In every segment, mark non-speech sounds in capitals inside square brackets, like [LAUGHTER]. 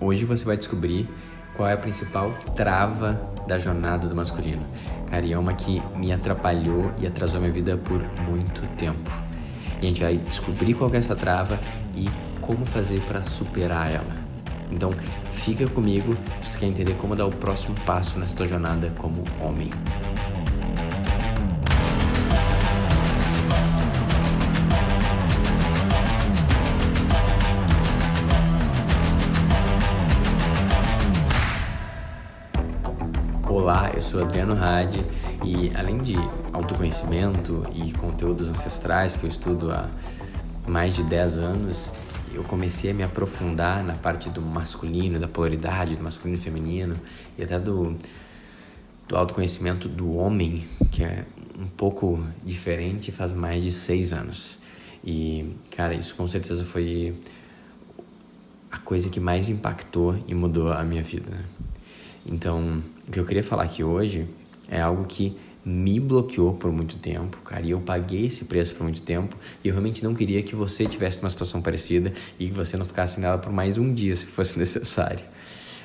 Hoje você vai descobrir qual é a principal trava da jornada do masculino. Cara, e é uma que me atrapalhou e atrasou minha vida por muito tempo. E a gente vai descobrir qual é essa trava e como fazer para superar ela. Então, fica comigo se você quer entender como dar o próximo passo nessa tua jornada como homem. Olá, eu sou Adriano Hadi e além de autoconhecimento e conteúdos ancestrais que eu estudo há mais de 10 anos, eu comecei a me aprofundar na parte do masculino, da polaridade, do masculino e feminino e até do, do autoconhecimento do homem, que é um pouco diferente faz mais de seis anos. E, cara, isso com certeza foi a coisa que mais impactou e mudou a minha vida. Então, o que eu queria falar aqui hoje é algo que me bloqueou por muito tempo, cara, e eu paguei esse preço por muito tempo, e eu realmente não queria que você tivesse uma situação parecida e que você não ficasse nela por mais um dia, se fosse [LAUGHS] necessário.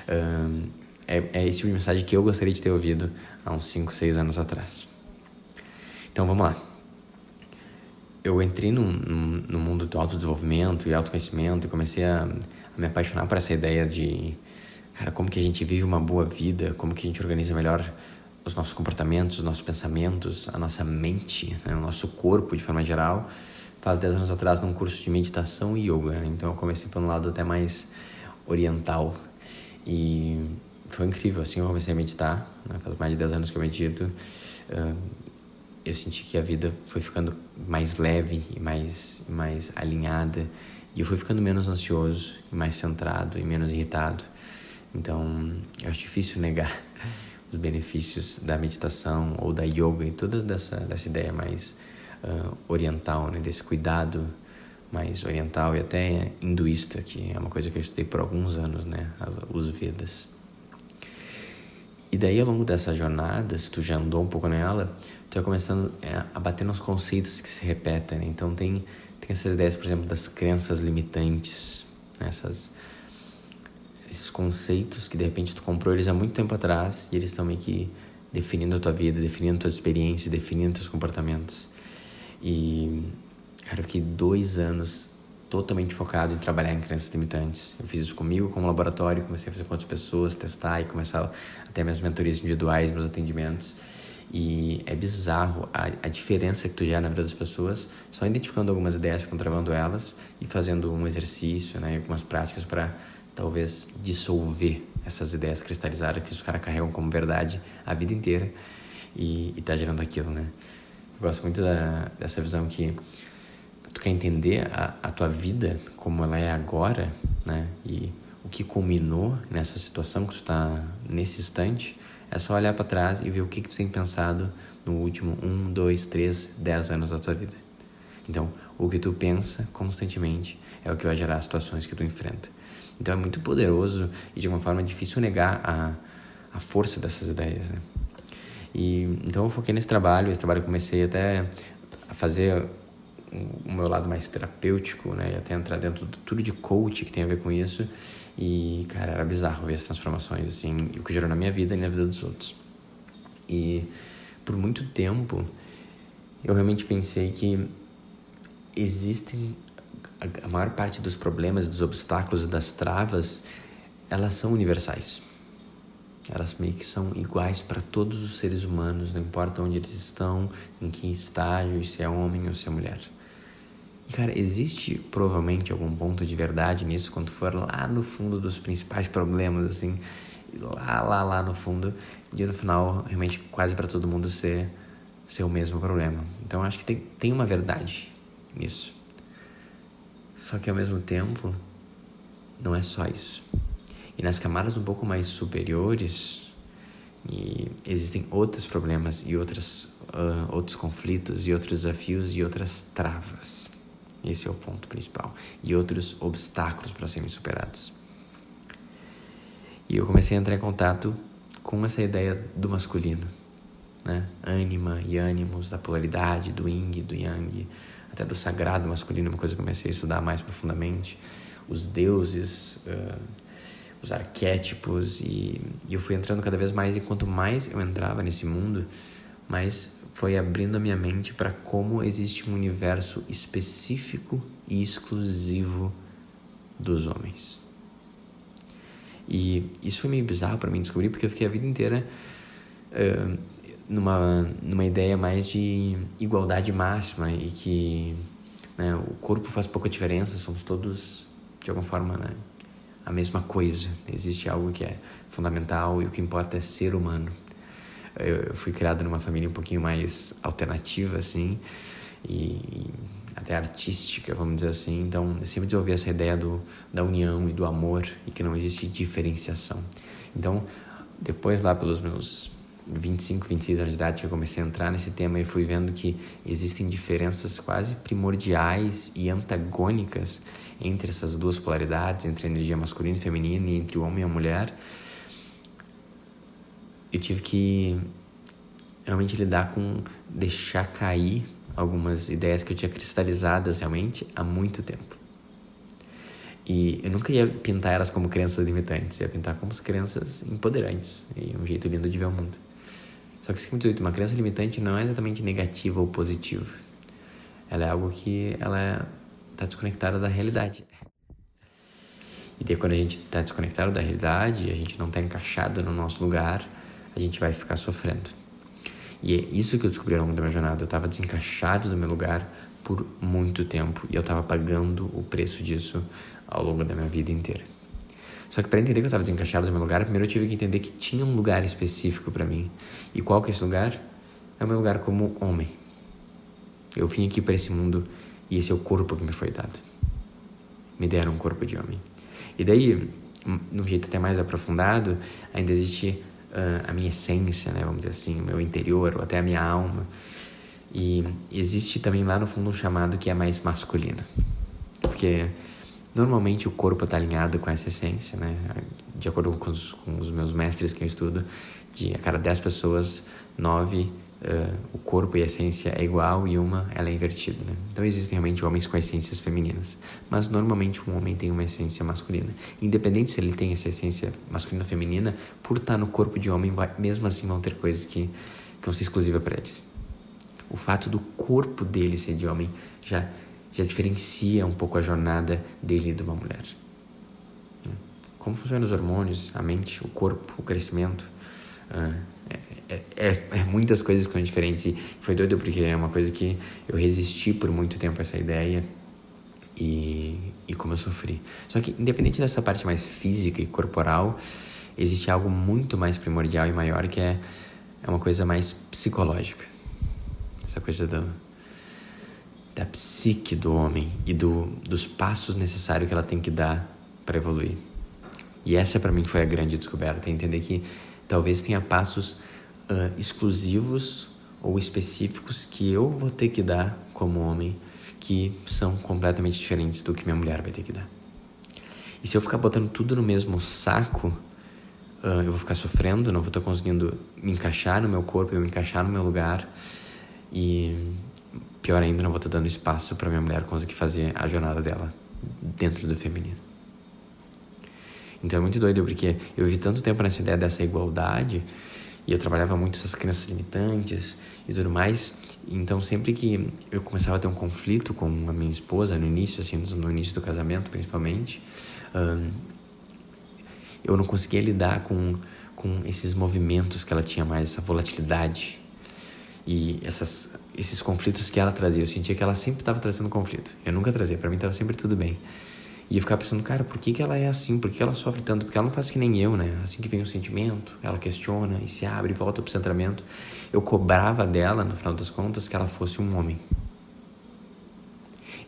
Um, é, é esse tipo de mensagem que eu gostaria de ter ouvido há uns 5, 6 anos atrás. Então, vamos lá. Eu entrei no, no, no mundo do autodesenvolvimento e autoconhecimento e comecei a, a me apaixonar por essa ideia de cara, como que a gente vive uma boa vida, como que a gente organiza melhor os nossos comportamentos, os nossos pensamentos, a nossa mente, né, o nosso corpo de forma geral. Faz 10 anos atrás num curso de meditação e yoga, né? então eu comecei por um lado até mais oriental e foi incrível, assim eu comecei a meditar, né? faz mais de 10 anos que eu medito, uh, eu senti que a vida foi ficando mais leve e mais, mais alinhada e eu fui ficando menos ansioso mais centrado e menos irritado então, eu acho difícil negar [LAUGHS] os benefícios da meditação ou da yoga e toda dessa, dessa ideia mais uh, oriental, né? desse cuidado mais oriental e até hinduísta, que é uma coisa que eu estudei por alguns anos, né? os Vedas. E daí, ao longo dessa jornada, se tu já andou um pouco nela, tu vai começando é, a bater nos conceitos que se repetem. Né? Então, tem, tem essas ideias, por exemplo, das crenças limitantes, né? essas esses conceitos que de repente tu comprou eles há muito tempo atrás e eles estão meio que definindo a tua vida, definindo tuas experiências, definindo teus comportamentos. E, cara, eu fiquei dois anos totalmente focado em trabalhar em crenças limitantes. Eu fiz isso comigo, como laboratório, comecei a fazer com outras pessoas, testar e começar até minhas mentorias individuais, meus atendimentos. E é bizarro a, a diferença que tu gera na vida das pessoas, só identificando algumas ideias que estão travando elas e fazendo um exercício, né, algumas práticas para talvez dissolver essas ideias cristalizadas que os caras carregam como verdade a vida inteira e, e tá gerando aquilo, né? Eu gosto muito da, dessa visão que tu quer entender a, a tua vida como ela é agora, né? E o que culminou nessa situação que tu tá nesse instante, é só olhar para trás e ver o que, que tu tem pensado no último um, dois, três, dez anos da tua vida. Então, o que tu pensa constantemente é o que vai gerar as situações que tu enfrenta. Então é muito poderoso e de uma forma difícil negar a, a força dessas ideias, né? E, então eu foquei nesse trabalho, esse trabalho eu comecei até a fazer o meu lado mais terapêutico, né? E até entrar dentro de tudo de coach que tem a ver com isso. E, cara, era bizarro ver as transformações, assim, o que gerou na minha vida e na vida dos outros. E por muito tempo eu realmente pensei que existem a maior parte dos problemas, dos obstáculos, das travas, elas são universais. Elas meio que são iguais para todos os seres humanos, não importa onde eles estão, em que estágio, se é homem ou se é mulher. E, cara, existe provavelmente algum ponto de verdade nisso quando for lá no fundo dos principais problemas, assim, lá, lá, lá no fundo, e no final, realmente, quase para todo mundo ser, ser o mesmo problema. Então, acho que tem, tem uma verdade nisso. Só que ao mesmo tempo, não é só isso. E nas camadas um pouco mais superiores, existem outros problemas e outras, uh, outros conflitos e outros desafios e outras travas. Esse é o ponto principal. E outros obstáculos para serem superados. E eu comecei a entrar em contato com essa ideia do masculino, né? Anima e ânimos, da polaridade, do yin, do yang, até do sagrado masculino, uma coisa que eu comecei a estudar mais profundamente, os deuses, uh, os arquétipos e, e eu fui entrando cada vez mais e quanto mais eu entrava nesse mundo, mais foi abrindo a minha mente para como existe um universo específico e exclusivo dos homens. E isso foi meio bizarro para mim descobrir, porque eu fiquei a vida inteira uh, numa, numa ideia mais de igualdade máxima e que né, o corpo faz pouca diferença, somos todos, de alguma forma, né, a mesma coisa. Existe algo que é fundamental e o que importa é ser humano. Eu fui criado numa família um pouquinho mais alternativa, assim, e até artística, vamos dizer assim. Então, eu sempre desenvolvi essa ideia do, da união e do amor e que não existe diferenciação. Então, depois lá pelos meus 25, 26 anos de idade que eu comecei a entrar nesse tema e fui vendo que existem diferenças quase primordiais e antagônicas entre essas duas polaridades, entre a energia masculina e feminina e entre o homem e a mulher. Eu tive que realmente lidar com deixar cair algumas ideias que eu tinha cristalizadas realmente há muito tempo. E eu nunca ia pintar elas como crenças limitantes, ia pintar como crenças empoderantes e um jeito lindo de ver o mundo. Só que isso é muito doido, uma crença limitante não é exatamente negativa ou positiva. Ela é algo que ela está desconectada da realidade. E daí quando a gente está desconectado da realidade, a gente não está encaixado no nosso lugar, a gente vai ficar sofrendo. E é isso que eu descobri ao longo da minha jornada. Eu estava desencaixado do meu lugar por muito tempo e eu estava pagando o preço disso ao longo da minha vida inteira. Só que para entender que eu estava desencaixado do meu lugar, primeiro eu tive que entender que tinha um lugar específico para mim. E qual que é esse lugar? É o meu lugar como homem. Eu vim aqui para esse mundo e esse é o corpo que me foi dado. Me deram um corpo de homem. E daí, num jeito até mais aprofundado, ainda existe uh, a minha essência, né, vamos dizer assim, o meu interior, ou até a minha alma. E existe também lá no fundo um chamado que é mais masculino. Porque normalmente o corpo está alinhado com essa essência, né? De acordo com os, com os meus mestres que eu estudo, de a cada 10 pessoas, 9 uh, o corpo e a essência é igual e uma ela é invertida. Né? Então existem realmente homens com essências femininas, mas normalmente um homem tem uma essência masculina. Independente se ele tem essa essência masculina ou feminina, por estar no corpo de homem, mesmo assim vão ter coisas que, que vão ser exclusivas para eles. O fato do corpo dele ser de homem já, já diferencia um pouco a jornada dele de uma mulher. Como funcionam os hormônios, a mente, o corpo, o crescimento. Uh, é, é, é, muitas coisas que são diferentes. E foi doido porque é uma coisa que eu resisti por muito tempo a essa ideia e, e como eu sofri. Só que, independente dessa parte mais física e corporal, existe algo muito mais primordial e maior que é, é uma coisa mais psicológica. Essa coisa do, da psique do homem e do, dos passos necessários que ela tem que dar para evoluir. E essa para mim foi a grande descoberta, entender que talvez tenha passos uh, exclusivos ou específicos que eu vou ter que dar como homem que são completamente diferentes do que minha mulher vai ter que dar. E se eu ficar botando tudo no mesmo saco, uh, eu vou ficar sofrendo, não vou estar conseguindo me encaixar no meu corpo, eu me encaixar no meu lugar e pior ainda, não vou estar dando espaço para minha mulher conseguir fazer a jornada dela dentro do feminino. Então é muito doido porque eu vi tanto tempo nessa ideia dessa igualdade e eu trabalhava muito essas crenças limitantes e tudo mais. Então, sempre que eu começava a ter um conflito com a minha esposa, no início, assim, no início do casamento, principalmente, eu não conseguia lidar com, com esses movimentos que ela tinha mais, essa volatilidade e essas, esses conflitos que ela trazia. Eu sentia que ela sempre estava trazendo conflito. Eu nunca trazia, para mim estava sempre tudo bem. E eu ficava pensando, cara, por que, que ela é assim? Por que ela sofre tanto? Porque ela não faz que nem eu, né? Assim que vem o sentimento, ela questiona e se abre e volta pro centramento. Eu cobrava dela, no final das contas, que ela fosse um homem.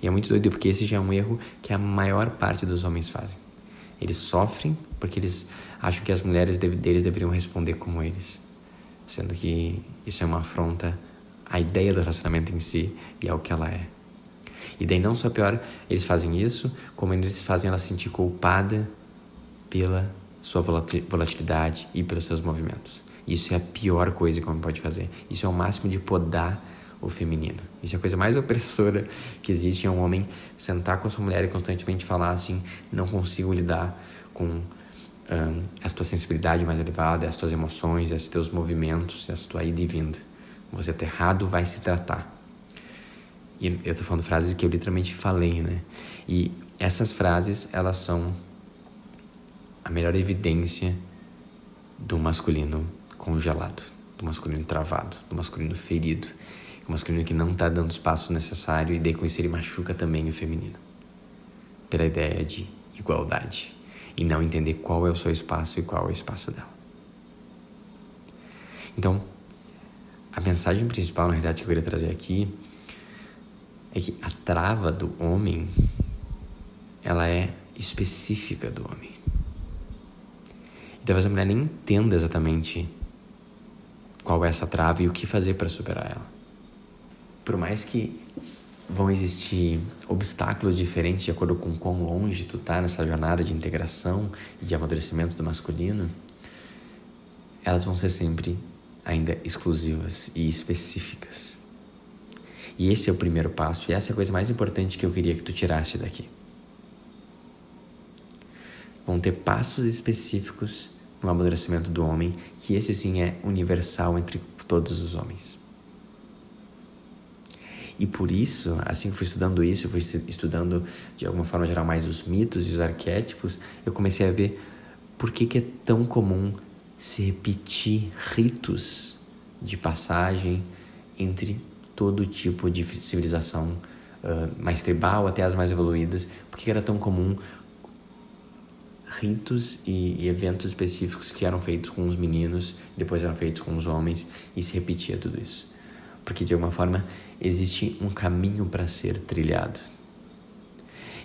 E é muito doido, porque esse já é um erro que a maior parte dos homens fazem. Eles sofrem porque eles acham que as mulheres deles deveriam responder como eles. Sendo que isso é uma afronta à ideia do relacionamento em si e ao que ela é. E daí não só pior, eles fazem isso, como eles fazem ela sentir culpada pela sua volatilidade e pelos seus movimentos. Isso é a pior coisa que o homem pode fazer. Isso é o máximo de podar o feminino. Isso é a coisa mais [LAUGHS] opressora que existe é um homem sentar com a sua mulher e constantemente falar assim: não consigo lidar com a tua sensibilidade mais elevada, as tuas emoções, os teus movimentos, a tua ida e vinda. Você aterrado vai se tratar. E eu estou falando frases que eu literalmente falei, né? E essas frases, elas são a melhor evidência do masculino congelado, do masculino travado, do masculino ferido, do masculino que não está dando o espaço necessário e daí com isso ele machuca também o feminino. Pela ideia de igualdade e não entender qual é o seu espaço e qual é o espaço dela. Então, a mensagem principal, na realidade, que eu queria trazer aqui é que a trava do homem ela é específica do homem. Talvez a mulher nem entenda exatamente qual é essa trava e o que fazer para superar ela. Por mais que vão existir obstáculos diferentes de acordo com quão longe tu tá nessa jornada de integração e de amadurecimento do masculino, elas vão ser sempre ainda exclusivas e específicas. E esse é o primeiro passo, e essa é a coisa mais importante que eu queria que tu tirasse daqui. Vão ter passos específicos no amadurecimento do homem, que esse sim é universal entre todos os homens. E por isso, assim que fui estudando isso, eu fui estudando de alguma forma geral mais os mitos e os arquétipos, eu comecei a ver por que, que é tão comum se repetir ritos de passagem entre todo tipo de civilização uh, mais tribal até as mais evoluídas, por que era tão comum ritos e, e, eventos específicos que eram feitos com os meninos, depois eram feitos com os homens e se repetia tudo isso porque de alguma forma existe um caminho para ser trilhado.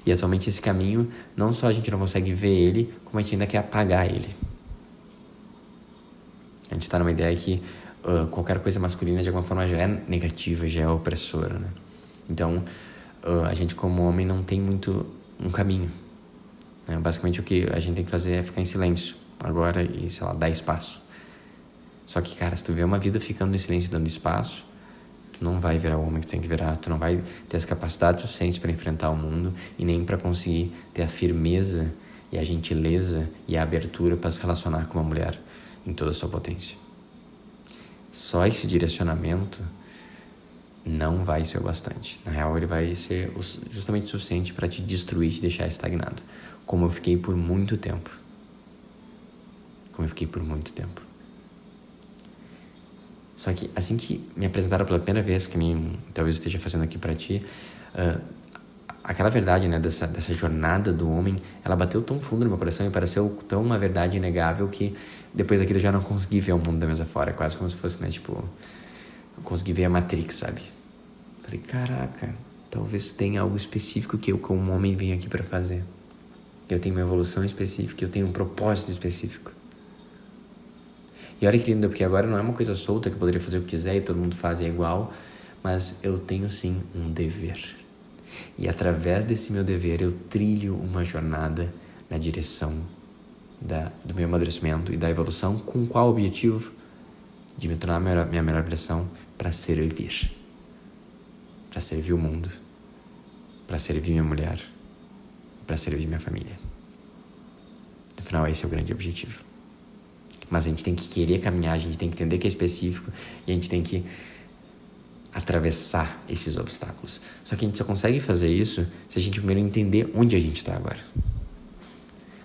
E atualmente esse caminho, não só a gente não consegue ver ele, como a gente ainda quer apagar ele. A gente está numa ideia que uh, qualquer coisa masculina de alguma forma já é negativa, já é opressora, né? Então, uh, a gente como homem não tem muito um caminho. Né? Basicamente o que a gente tem que fazer é ficar em silêncio agora e, sei lá, dar espaço. Só que, cara, se tu vê uma vida ficando em silêncio dando espaço, Tu não vai virar o homem que tem que virar, tu não vai ter as capacidades suficientes para enfrentar o mundo e nem para conseguir ter a firmeza e a gentileza e a abertura para se relacionar com uma mulher em toda a sua potência. Só esse direcionamento não vai ser o bastante. Na real, ele vai ser justamente o suficiente para te destruir, te deixar estagnado. Como eu fiquei por muito tempo. Como eu fiquei por muito tempo. Só que assim que me apresentaram pela primeira vez, que nem talvez esteja fazendo aqui para ti, uh, aquela verdade, né, dessa, dessa jornada do homem, ela bateu tão fundo no meu coração e pareceu tão uma verdade inegável que depois daquilo eu já não consegui ver o mundo da mesa fora, quase como se fosse, né, tipo, eu consegui ver a Matrix, sabe? Falei, caraca, talvez tenha algo específico que eu como homem venho aqui para fazer. Eu tenho uma evolução específica, eu tenho um propósito específico. E olha que lindo, porque agora não é uma coisa solta que eu poderia fazer o que quiser e todo mundo faz é igual, mas eu tenho sim um dever. E através desse meu dever eu trilho uma jornada na direção da, do meu amadurecimento e da evolução, com qual objetivo? De me tornar minha, minha melhor versão para servir. Para servir o mundo. Para servir minha mulher. Para servir minha família. No final, esse é o grande objetivo. Mas a gente tem que querer caminhar, a gente tem que entender que é específico e a gente tem que atravessar esses obstáculos. Só que a gente só consegue fazer isso se a gente primeiro entender onde a gente está agora.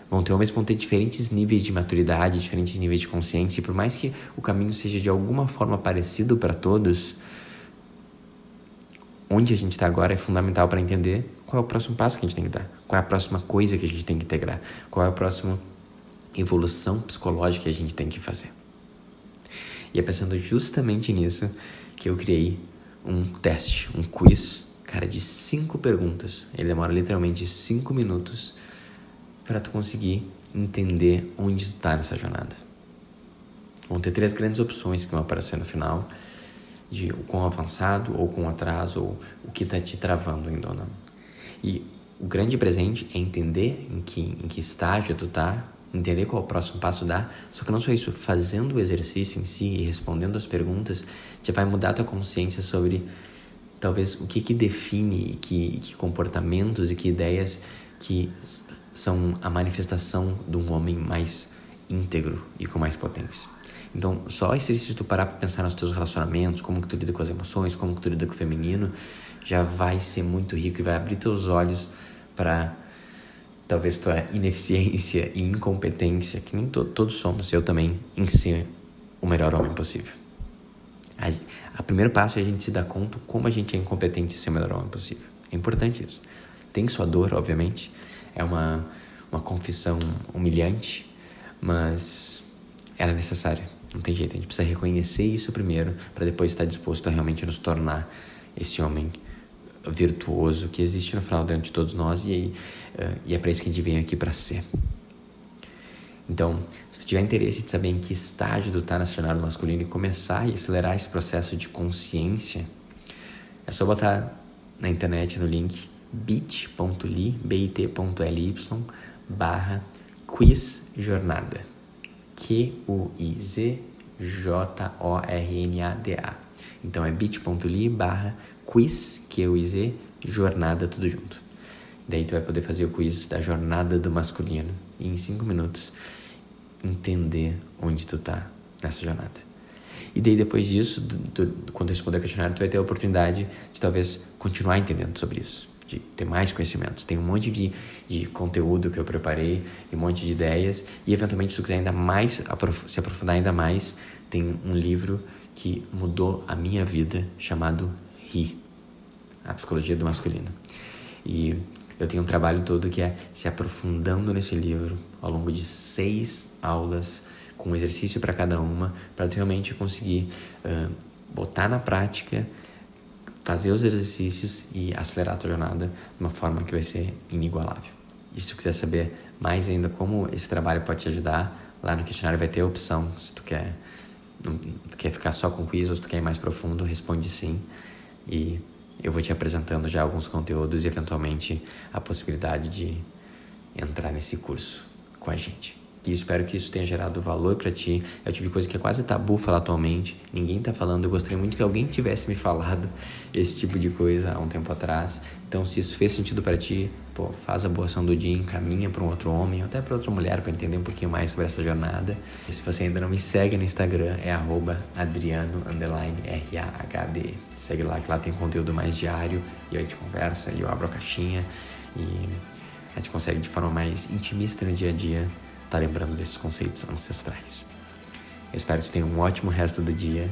Vão ter homens que vão ter diferentes níveis de maturidade, diferentes níveis de consciência, e por mais que o caminho seja de alguma forma parecido para todos, onde a gente está agora é fundamental para entender qual é o próximo passo que a gente tem que dar, qual é a próxima coisa que a gente tem que integrar, qual é o próximo evolução psicológica que a gente tem que fazer. E é pensando justamente nisso que eu criei um teste, um quiz, cara, de cinco perguntas. Ele demora literalmente cinco minutos para tu conseguir entender onde tu tá nessa jornada. Vão ter três grandes opções que vão aparecer no final, de o quão avançado ou com atraso, ou o que está te travando ainda ou não. E o grande presente é entender em que, em que estágio tu tá entender qual é o próximo passo dar. Só que não só isso, fazendo o exercício em si e respondendo as perguntas, já vai mudar a tua consciência sobre talvez o que que define e que, que comportamentos e que ideias que são a manifestação de um homem mais íntegro e com mais potência. Então, só esse exercício de tu parar para pensar nos teus relacionamentos, como que tu lida com as emoções, como que tu lida com o feminino, já vai ser muito rico e vai abrir teus olhos para talvez tua ineficiência e incompetência, que nem to todos somos, eu também, em ser o melhor homem possível. A, a primeiro passo é a gente se dar conta como a gente é incompetente em ser o melhor homem possível. É importante isso. Tem sua dor, obviamente, é uma, uma confissão humilhante, mas ela é necessária. Não tem jeito, a gente precisa reconhecer isso primeiro para depois estar disposto a realmente nos tornar esse homem virtuoso que existe no final dentro de todos nós e, uh, e é para isso que a gente vem aqui para ser. Então, se tu tiver interesse de saber em que estágio tu tá na jornada masculino e começar e acelerar esse processo de consciência, é só botar na internet no link bit.ly, bit.ly barra quiz jornada. Q-U-I-Z J-O-R-N-A-D-A. Então é bit.ly barra quiz, Q-U-I-Z, jornada, tudo junto. Daí tu vai poder fazer o quiz da jornada do masculino e em cinco minutos entender onde tu tá nessa jornada. E daí depois disso, do, do, quando responder o questionário, tu vai ter a oportunidade de talvez continuar entendendo sobre isso, de ter mais conhecimentos. Tem um monte de, de conteúdo que eu preparei, um monte de ideias, e eventualmente se tu quiser ainda mais, se aprofundar ainda mais, tem um livro que mudou a minha vida chamado Ri, a psicologia do masculino. E eu tenho um trabalho todo que é se aprofundando nesse livro ao longo de seis aulas, com um exercício para cada uma, para realmente conseguir uh, botar na prática, fazer os exercícios e acelerar a tua jornada de uma forma que vai ser inigualável. E se tu quiser saber mais ainda como esse trabalho pode te ajudar, lá no questionário vai ter a opção, se tu quer, não, quer ficar só com quiz ou se tu quer ir mais profundo, responde sim. E eu vou te apresentando já alguns conteúdos e eventualmente a possibilidade de entrar nesse curso com a gente. E espero que isso tenha gerado valor para ti. É o tipo de coisa que é quase tabu falar atualmente. Ninguém tá falando. Eu gostaria muito que alguém tivesse me falado esse tipo de coisa há um tempo atrás. Então, se isso fez sentido para ti, pô, faz a boa ação do dia, encaminha para um outro homem, ou até para outra mulher, para entender um pouquinho mais sobre essa jornada. E se você ainda não me segue no Instagram, é adriano R-A-H-D. Segue lá, que lá tem conteúdo mais diário e a gente conversa e eu abro a caixinha e a gente consegue de forma mais intimista no dia a dia estar tá lembrando desses conceitos ancestrais. Eu espero que você tenha um ótimo resto do dia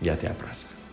e até a próxima.